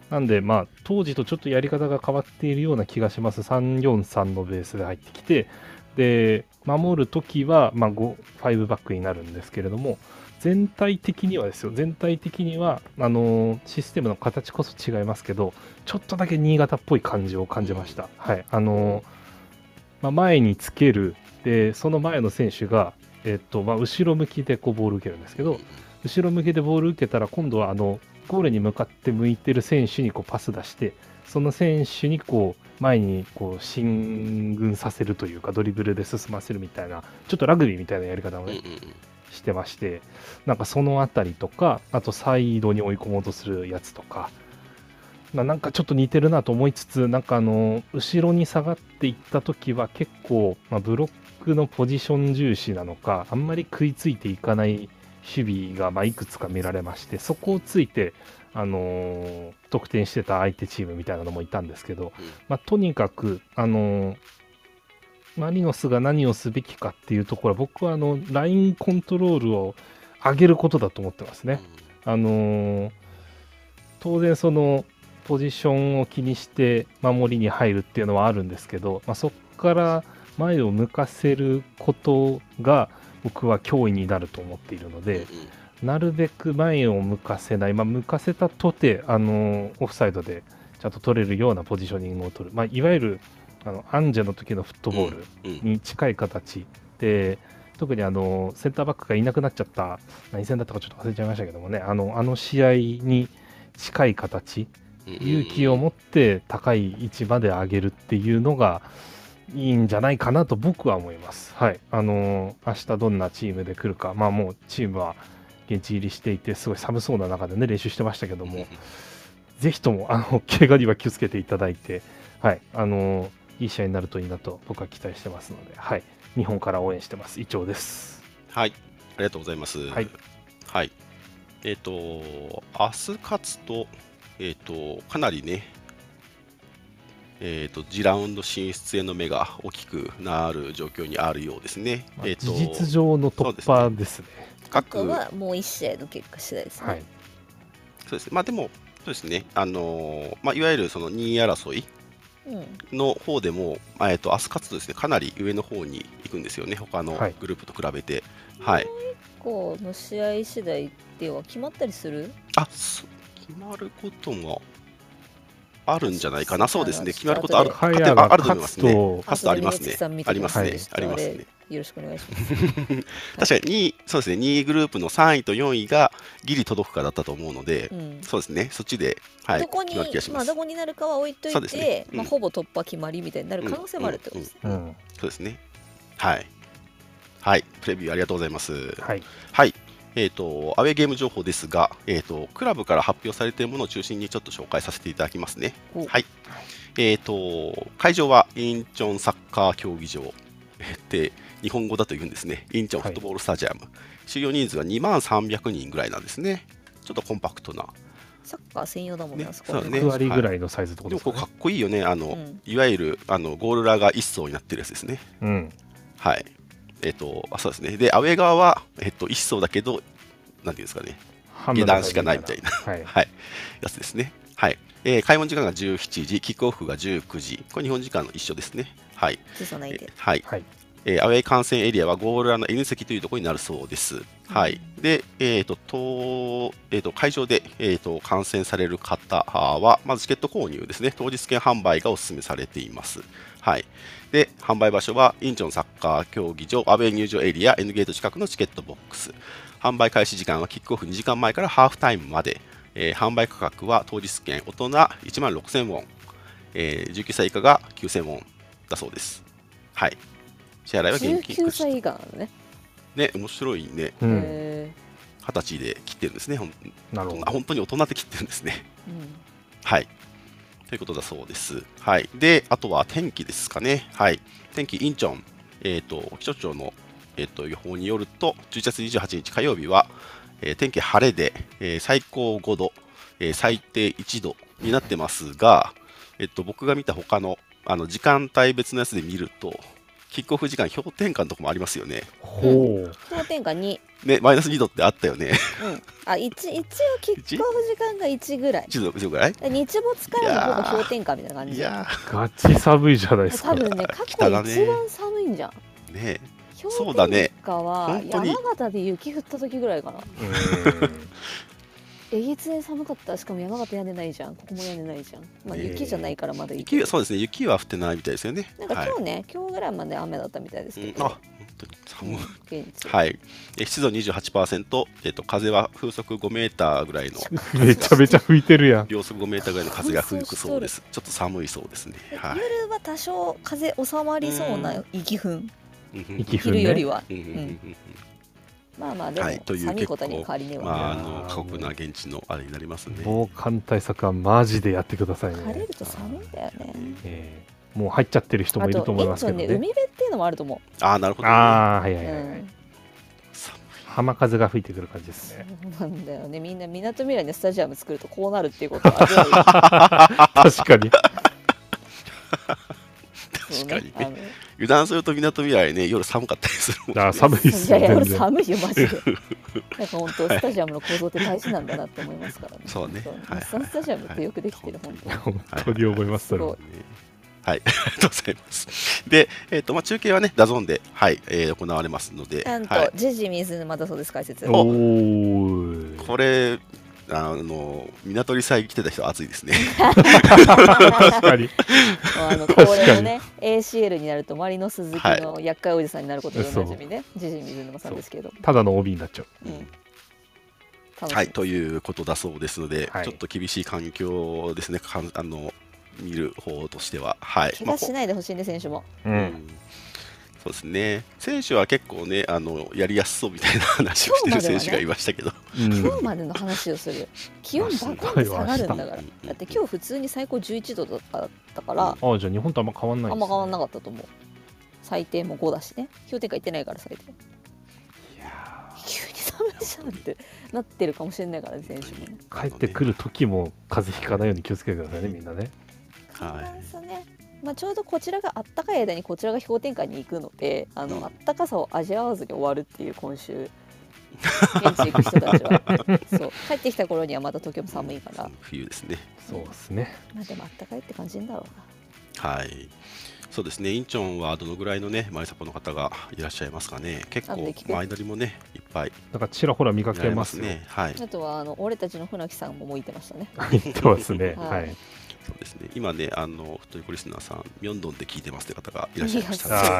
なんでまあ当時とちょっとやり方が変わっているような気がします。343のベースで入ってきてで守るときは、まあ、5 5バックになるんですけれども全体的にはですよ。全体的にはあのーシステムの形こそ違いますけどちょっとだけ新潟っぽい感じを感じました、はい。あのーまあ、前につけるでその前の選手が、えっとまあ、後ろ向きでこうボール受けるんですけど後ろ向きでボール受けたら今度はあのゴールに向かって向いてる選手にこうパス出してその選手にこう前にこう進軍させるというかドリブルで進ませるみたいなちょっとラグビーみたいなやり方をね、してましてなんかそのあたりとかあとサイドに追い込もうとするやつとかななんかちょっと似てるなと思いつつなんかあの後ろに下がっていった時は結構、まあ、ブロックのポジション重視なのかあんまり食いついていかない守備がまあいくつか見られましてそこをついて、あのー得点してた相手チームみたいなのもいたんですけど、うんまあ、とにかく、あのーマリノスが何をすべきかっていうところは僕はあのラインコントロールを上げることだと思ってますね。あのー当然そのポジションを気にして守りに入るっていうのはあるんですけど、まあ、そこから前を向かせることが僕は脅威になると思っているので、なるべく前を向かせない、まあ、向かせたとて、あのオフサイドでちゃんと取れるようなポジショニングを取る、まあ、いわゆるあのアンジェの時のフットボールうんに近い形で、特にあのセンターバックがいなくなっちゃった、何戦だったかちょっと忘れちゃいましたけどもね、あのあの試合に近い形、勇気を持って高い位置まで上げるっていうのがいいんじゃないかなと僕は思います。はい。あのー明日どんなチームで来るか、まあもうチームは現地入りしていて、すごい寒そうな中でね、練習してましたけども、ぜひとも、あの、怪我には気をつけていただいて、はい。あのーいい試合になるといいなと僕は期待してますので、はい。日本から応援してます。イチョウです。はい、ありがとうございます。はい。はい。えっ、と、明日勝つと、えっ、と、かなりね、えっ、と、次ラウンド進出への目が大きくなる状況にあるようですね。まあえっ、と、事実上の突破ですね。あ各、とはもう1試合の結果次第ですね。はい。そうですね。まあでも、そうですね。あのーまあ、いわゆるその2位争いうん、の方でも、まあえっ、と、明日勝つとですね、かなり上の方に行くんですよね。他のはいグループと比べて。はい。こうの試合次第では決まったりする？あ、そ決まることもあるんじゃないかな。そうですね。決まることある。あると思いますね。勝つと、ありますねありますねありますねれよろしくお願いします。確かに2位、そうですね、2位グループの3位と4位がギリ届くかだったと思うので、うんそうですね、そっちで、はい、どこに決まる気がしまあどこになるかは置いといそうて、ですねうんまあほぼ突破決まりみたいになる可能性もあるってことですね。うん。そうですね。はい。はい、プレビューありがとうございます。はい。はい。えー、とアウェーゲーム情報ですが、えー、とクラブから発表されているものを中心にちょっと紹介させていただきますね。おはい。えー、と会場はインチョンサッカー競技場で日本語だと言うんですね。インチョンフットボールスタジアム。収容人数が2万300人ぐらいなんですね。ちょっとコンパクトな。サッカー専用だもんね、ねあそこね6割ぐらいのサイズってことですかねでもこうかっ。こいいよね。あの、うんいわゆるあのゴールラーが1層になってるやつですね。うん。はい。えっ、と、あそうですね。で、アウェー側は、えっ、と、1層だけど、なんていうんですかね、半下段しかないみたいな、はい。はい、やつですね。はい。えー開門時間が17時、キックオフが19時。これ日本時間の一緒ですね。はい。はい。はい。えーアウェー観戦エリアはゴールラーの N 席というところになるそうです。はい。で、えっ、と、とえーと会場で、えー、と観戦される方は、まずチケット購入ですね。当日券販売がお勧めされています。はい。で、販売場所は、インチョンサッカー競技場、アウェー入場エリア、N ゲート近くのチケットボックス。販売開始時間はキックオフ2時間前からハーフタイムまで。えー販売価格は当日券大人1万6000ウォン、えー19歳以下が9000ウォンだそうです。はい。支払いは現金19歳以下なのね。ね、面白いね。うん。十歳で切ってるんですね。ほんなるほど。本当に大人で切ってるんですね。ーうんはい。ということだそうです。はい。で、あとは天気ですかね。はい。天気、インチョン、えっ、と、気象庁の、えー、と予報によると、11月28日火曜日は、えー天気晴れで、えー最高5度、え最低1度になってますが、えっ、と、僕が見た他のあの時間帯別のやつで見ると、キックオフ時間氷点下のとこもありますよね。ほう。氷点下2。ね、マイナス2度ってあったよね。うん。あ、一一応キックオフ時間が1ぐらい。1度1度ぐらい？日没からのほぼ氷点下みたいな感じで。いやガチ寒いじゃないですか。多分ね、過去一番寒いんじゃん。ー、ね氷だね点下は山形で雪降った時ぐらいかな。うんえげつね寒かった。しかも山形屋根ないじゃん。ここも屋根ないじゃん。まあ雪じゃないからまだ雪はそうですね、雪は降ってないみたいですよね。なんかはい今日ね、今日ぐらいまで雨だったみたいですうん、けど。あ本当に寒い。はい、え湿度28%、えっと風は風速5メーターぐらいの、めちゃめちゃ吹いてるやん。秒速5メーターぐらいの風が吹くそうです。ちょっと寒いそうですね。はい。夜は多少風収まりそうな息風。うんうん息吹ね。昼よりは。うんうんうんうんまあまあでも、はいという寒いことには変わりねえわ、まあ、あの過酷な現地のあれになりますね。防寒対策はマジでやってくださいね晴れる。と寒いんだよねえーもう入っちゃってる人もいると思いますけどね。海辺っていうのもあると思ああ、なるほど、ね。ああ、はいはう、いうはい、はいん、寒浜風が吹いてくる感じですね。そうなんだよねみんなみなとみらいのスタジアム作るとこうなるっていうことは 確かに。確かにね。油断するとみなとみらいね、夜寒かったりするもん、ね。あー寒いっすよ、いやいや俺全然。寒いよマジで。なんか本当スタジアムの構造って大事なんだなって思いますからね。そうね。はい日産スタジアムってよくできてる本当に。本当に思います、それ。はい、ありがとうございます。で、えっ、と、まあ、中継はね、 DAZN で、はい、えー行われますので、なんと、はい、ジジ水沼だそうです解説。おーい。これ、あの、港に祭来てた人は熱いですね。確かに。あの恒例のね ACL に。なるとマリノス好きの厄介おじさんになることでおなじみね、ジジ水沼さんですけど、ただの OB になっちゃう。うん、はい、ということだそうですので、はい。ちょっと厳しい環境ですね、かんあの見る方としては。はい。怪我しないでほしいね選手も。うんそうですね、選手は結構ね、あのやりやすそうみたいな話をしてる選手がいましたけど、うん。今日までの話をする。気温バコンって下がるんだから。うんだって今日普通に最高11度だったから、ああ、じゃあ日本とあんま変わんないあんま変わんなかかったと思う。最低も5だしね。氷点下いってないから最低。急に寒いじゃんってなってるかもしれないからね選手もね。帰ってくる時も風邪ひかないように気をつけてくださいね、みんなね。はい。ねまあ、ちょうどこちらがあったかい間にこちらが氷点下に行くのであの、うんあったかさを味わわずに終わるっていう今週現地行く人たちは そう帰ってきた頃にはまた東京も寒いから冬ですね。そうですね。まあでもあったかいって感じんだろうなはい。そうですね、インチョンはどのぐらいのね、マリサポの方がいらっしゃいますかね。結構前乗りもね、いっぱいなんかちらほら見かけますすね。はい。あとはあの俺たちの船木さんももういてましたね言ってますね。は はいい。そうですね。今ね、あの、太いコリスナーさん、ミョンドンで聞いてますという方がいらっしゃいました あ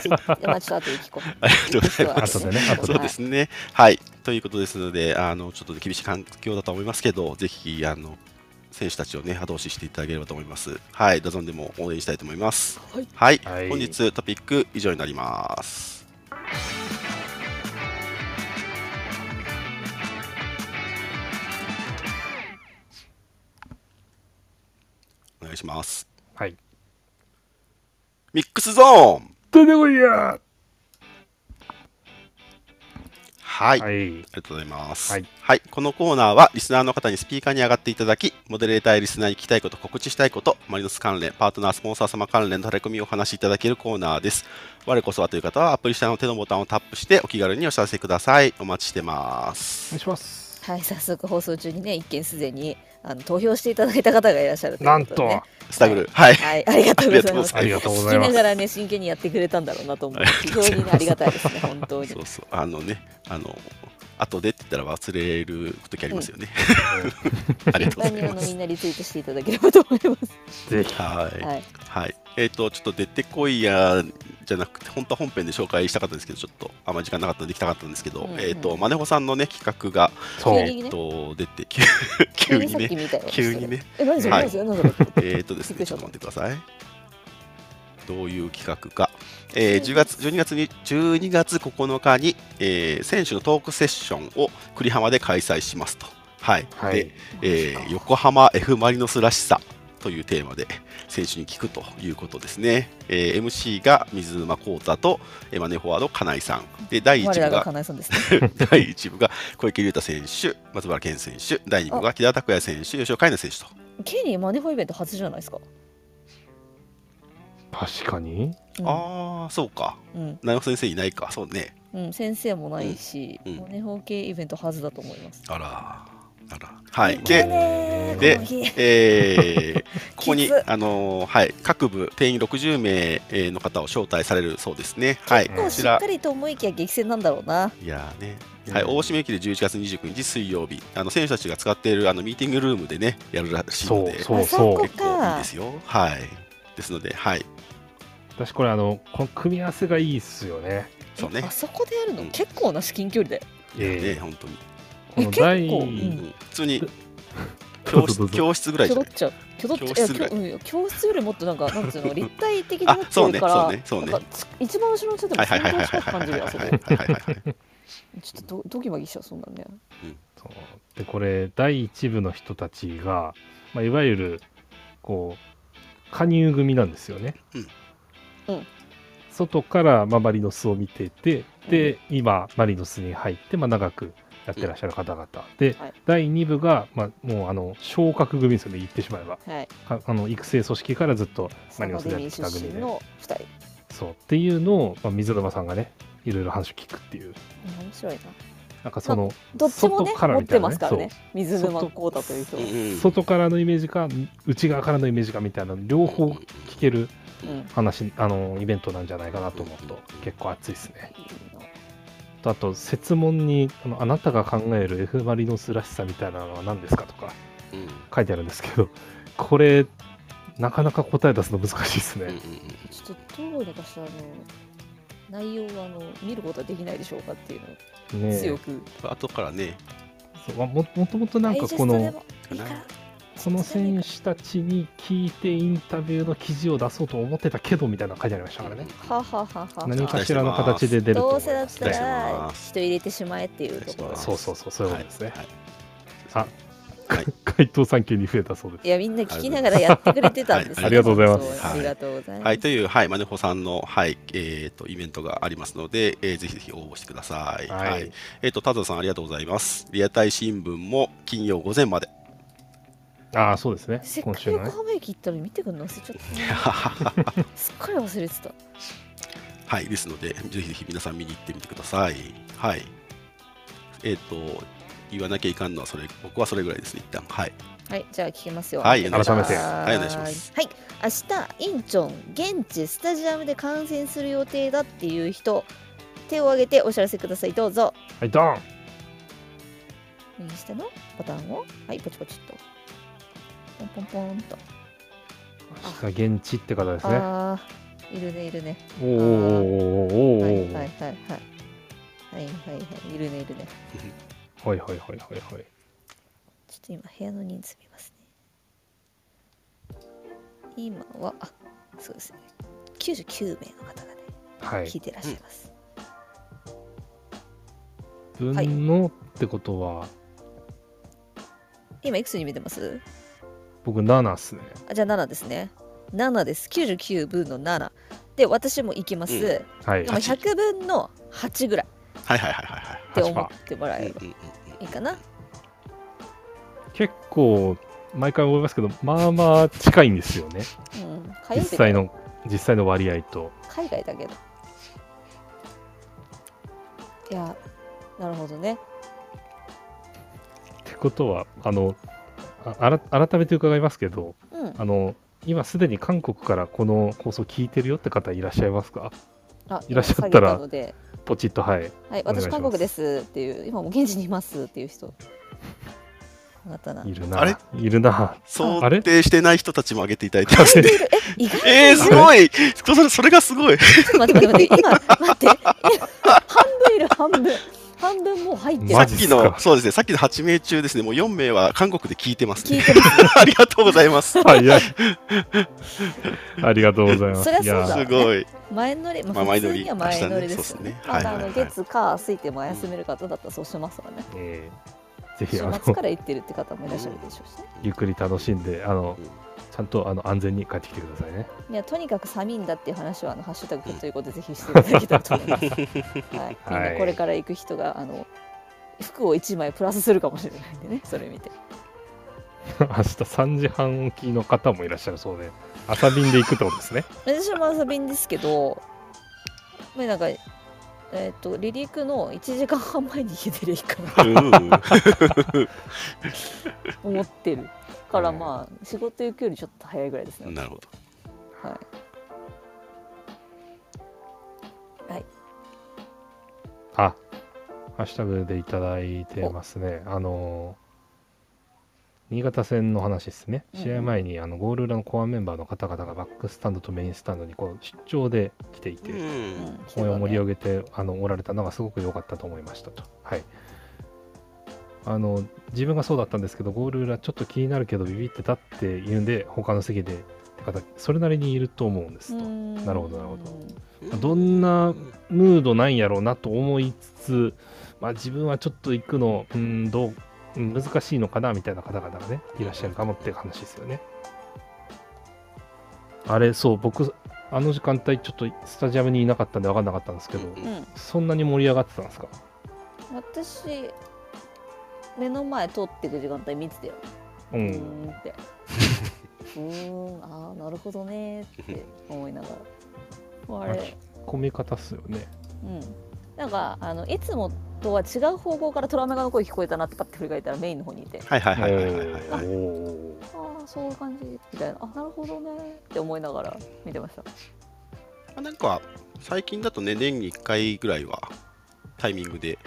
ちょっと後で聞こうありがとうございます。後でね後そうですね。はい。ということですので、あの、ちょっと厳しい環境だと思いますけど、ぜひ、あの、選手たちをね、後押ししていただければと思います。はい。ダゾンでも応援したいと思います。はいはい。はい本日トピック以上になります。願いします。はい。ミックスゾーン出てこいやはい、あはい。りがとうございます、はいはい。このコーナーはリスナーの方にスピーカーに上がっていただき、モデレーターやリスナーに聞きたいこと、告知したいこと、マリノス関連、パートナー、スポンサー様関連のタレコミをお話しいただけるコーナーです。我こそはという方は、アプリ下の手のボタンをタップして、お気軽にお知らせください。お待ちしてまおす願い。します。はい早速放送中にね一見すでにあの投票していただいた方がいらっしゃるというなんことで、ねと、、スタグル、はい。はい、ありがとうございます。ありがとうございます聞きながらね、真剣にやってくれたんだろうなと思う。非常にねありがたいですね、本当にそ。うそう、あのね、あの、後でって言ったら忘れる時ありますよね。ありがとうございますみ。んなリツイートしていただければと思います。ぜひ。はい。はい。はい。えっ、と、ちょっと出てこいやじゃなくて、本当は本編で紹介したかったんですけど、ちょっとあんまり時間なかったのでできたかったんですけど、うんうんえっ、と、マネホさんのね、企画が、えっ、と、出て、急急にね。急にね。え、何それ、はい。えっ、とですね、ちょっと待ってください。どういう企画か。えー、10月12月に12月9日に、えー選手のトークセッションを栗浜で開催しますと。はい。はいで、えー横浜 F・ マリノスらしさというテーマで選手に聞くということですね。えー MC が水沼宏太とえーマネーフォワード金井さん。で、第1我らが部が金井さんですね。第一部が小池龍太選手、松原健選手、第2部が木田拓也選手、吉岡海奈選手と。ケニーマネホイベント初じゃないですか。確かに。うんああ、そうか。うん、内容先生いないか、そうね。うん、先生もないし、うんうんマネホ系イベントはずだと思います。あら。はい。でで、えー ここにあのーはい、各部定員60名えーの方を招待されるそうですね。はい、結構こちらしっか、りと思いきや激戦なんだろうな。いやーね、うんはい、大締め切り11月29日水曜日、あの選手たちが使っているあのミーティングルームでね、やるらしいので、そうあそこ結構いいですよ。はい。ですので、はい、私これあの、この組み合わせがいいっすよね。そうねあ、そこでやるの、うん結構な至近距離で。いやね、え本当に。この結構第普通に。教室教室ぐらいじゃない？きょどっちゃうきょどっちゃう教室教室よりもっとなんかなんつうの立体的になあってるから一番後ろの人でも相当近く感じるよあそこはいはいはいはいちょっとドドギマギしちゃうそんなんねそうでこれ第一部の人たちが、まあ、いわゆるこう加入組なんですよね。うんうん外から、まあ、マリノスを見ててで、今マリノスに入って、まあ、長くやってらっしゃる方々、で、はい。第2部が、まあ、もうあの昇格組ですよね言ってしまえばはい。かあの育成組織からずっとマリノスでやってた組で。出身の2人。そう。っていうのを、まあ、水沼さんがねいろいろ話を聞くっていう。面白いな。なんかその、どっちもね外から持ってみたいな。ねますからね。水沼宏太という人は。うんうん。外からのイメージか内側からのイメージかみたいな両方聞けるうん。話あのイベントなんじゃないかなと思うと結構熱いですね。とあと設問にあの「あなたが考える F・ マリノスらしさみたいなのは何ですか?」とか書いてあるんですけどこれなかなか答え出すの難しいですね。うんうんちょっとどうにかしてあの内容はあの見ることはできないでしょうかっていうのをね強くうん後からねそうももともとなんかこのいいかこの選手たちに聞いてインタビューの記事を出そうと思ってたけどみたいなの書いてありましたからね。はははは何かしらの形で出るとどうせだった期待してら人入れてしまえっていうところ。そうそうそうそういうことですね。はい。あはい。回答3件に増えたそうです。い。やみんな聞きながらやってくれてたんです。ねはいありがとうございます。そうありがとうございます、はい、という、はい、マネホさんの、はい、えっ、と、イベントがありますので、えーぜひぜひ応募してください。はい。えっ、と、田田さん、ありがとうございます。リアタイ新聞も金曜午前まで。ああそうですね。せっかく駅行ったのに見てくるの忘れちゃったね すっかり忘れてた。はい、ですので、ぜひぜひ皆さん見に行ってみてください。はい。えっ、と、言わなきゃいかんのは、それ、僕はそれぐらいですね、一旦。はい。はいじゃあ聞きますよ。はいお願いします。はいお願いします。はい。明日インチョン現地スタジアムで観戦する予定だっていう人手を挙げてお知らせください。どうぞ。はいドン。右下のボタンを。はいポチポチっとポンポンポンと。明日現地って方ですね。ああいるねいるね。おーおーおーおーおはいー。はいはいはいはい。はいはいい。るねいるね。はいはいはいはいはい。ちょっと今部屋の人数見ますね。今はあそうですね。99名の方がねはい。聞いてらっしゃいます、分のってことは？今いくつに見てます？僕7っすね。あじゃあ7ですね。7です。99分の7で私も行きます、うん。はい。で。も100分の8ぐらい。はいはいはいはいはい。って思ってもらえればいいかな、結構毎回思いますけど、まあまあ近いんですよね。うん、実際の実際の割合と。海外だけど。いやなるほどね。ってことはあのああら改めて伺いますけど、うん。あの今すでに韓国からこの放送聞いてるよって方いらっしゃいますか？あいらっしゃったらポチッとはい。はい、私韓国ですっていう今もう現地にいますっていう人。あなたな。いるな。あれ？いるな。想あれ定してない人たちも挙げていただいてますね。え意外とえー、すごい。それそれがすごい。待って待って待って今待って。半分いる半分半分もう入ってるさっきの、そうですね、さっきの8名中ですね、もう4名は韓国で聞いてますね。聞いてます ありがとうございます。はいや。ありがとうございます。そりゃそうだいやすごい。前乗り、まあ、まあ前乗り普通には前乗りですよね。まあ、はいはいはいあの月、火、水っても休める方だったらそうしますわね。えーぜひ週あの末から行ってるって方もいらっしゃるでしょうしね。ゆっくり楽しんであのうんちゃんとあの安全に帰ってきてくださいね。いや、とにかく寒いんだっていう話は、あのハッシュタグということでぜひしていただけたらと思います。はい、みんなこれから行く人が、あの。服を1枚プラスするかもしれないんでね、それ見て。明日3時半起きの方もいらっしゃるそうで朝便で行くってことですね。私も遊びんですけど、まあ、なんか、えっ、と、離陸の1時間半前に家出りゃいいかな 思ってる。からまあ、仕事行くよりちょっと早いぐらいですね。なるほど。はい。はい。あハッシュタグでいただいてますね。あの新潟戦の話ですね。試合前にあのゴール裏のコアメンバーの方々がバックスタンドとメインスタンドにこう出張で来ていて、うんうん応援を盛り上げげてあのおられたのがすごく良かったと思いましたと。はい。あの自分がそうだったんですけどゴール裏ちょっと気になるけどビビってたって言うんで他の席でって方それなりにいると思うんですと、なるほどなるほど。どんなムードなんやろうなと思いつつ、まあ、自分はちょっと行くのうんどううん難しいのかなみたいな方々がねいらっしゃるかもっていう話ですよね。あれそう僕あの時間帯ちょっとスタジアムにいなかったんで分かんなかったんですけど、うんうん。そんなに盛り上がってたんですか？私目の前通っていく時間帯見てたよ。ううんーんって。うーんああなるほどね。って思いながら。あれ。込み方っすよね。うん。なんかあのいつもとは違う方向からトラメガの声聞こえたなってパッて振り返ったらメインの方にいて。はいはいはいはいはいはい。ああそういう感じみたいな。あなるほどねって思いながら見てました。まあなんか最近だとね年に1回ぐらいはタイミングで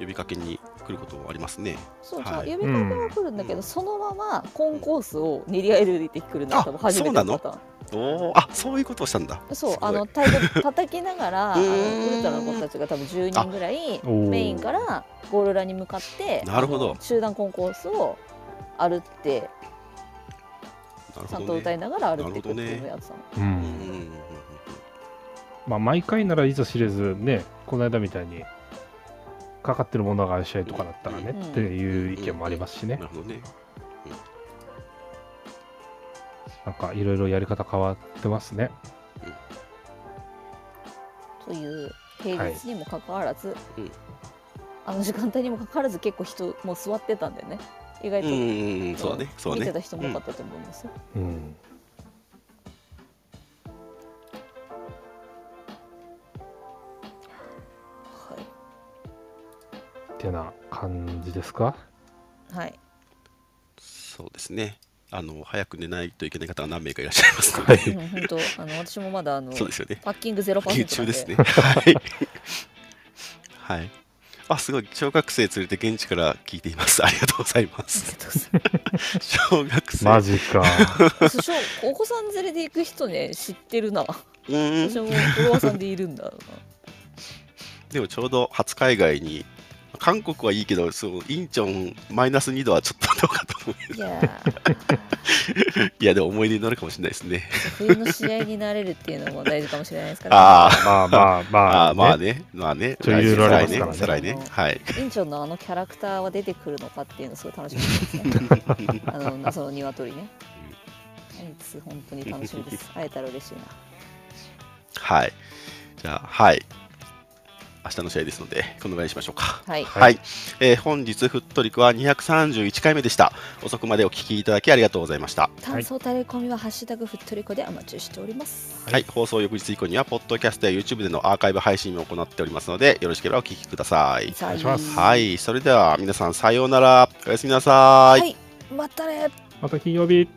呼びかけに来ることもありますね。そう、はい。呼びかけは来るんだけど、そのままコンコースを練り歩いてくるのが多分初めてのパターン。おお、あそういうことをしたんだ。そうあの太鼓叩きながらあのうーん。ウルトラの子たちが多分10人ぐらいメインからゴール裏に向かってなるほど。集団コンコースを歩ってちゃ。んと歌いながら歩っていくっていうのをやってたの、ううんん。まあ毎回ならいざ知れずねこの間みたいにかかってるものがある試合とかだったらね、うん。っていう意見もありますしね。なるほどね。なんかいろいろやり方変わってますね。という平日にもかかわらず、うんあの時間帯にもかかわらず結構人もう座ってたんでね。意外と、うん。うんうん、そうだね。そうね。見て。た人も多かったと思うんですよ、うん。ってな感じですか？はい、はい、そうですね。あの早く寝ないといけない方が何名かいらっしゃいますので、はいうん本当あの私もまだあのそうですよね。パッキングゼロパーセント中ですね。はい。はい。あ、すごい。小学生連れて現地から聞いています。ありがとうございます。小学生。マジかお子さん連れで行く人ね知ってるなうーん私もフォロワーさんでいるんだろうでもちょうど初海外に、韓国はいいけど、そうインチョンマイナス2度はちょっとどうかと思う。ないやー いや、でも思い出になるかもしれないですね。冬の試合になれるっていうのも大事かもしれないですから、あーまあまあまあ、まあね、まあね。ますからね再来ね。はい。インチョンのあのキャラクターは出てくるのかっていうのすごい楽しみですね あの謎の鶏ねあいつ本当に楽しみです 会えたら嬉しいなはい。じゃあ、はい。明日の試合ですので、このぐらいにしましょうか。はいはい、えー本日、フットリクは231回目でした。遅くまでお聞きいただきありがとうございました。感想タレコミはハッシュタグフットリコでお待ちしておりますはい、放送翌日以降には、ポッドキャストや YouTube でのアーカイブ配信も行っておりますので、よろしければお聞きください。さあ願いしますはい、それでは皆さん、さようなら。おやすみなさい。はいまたねまた金曜日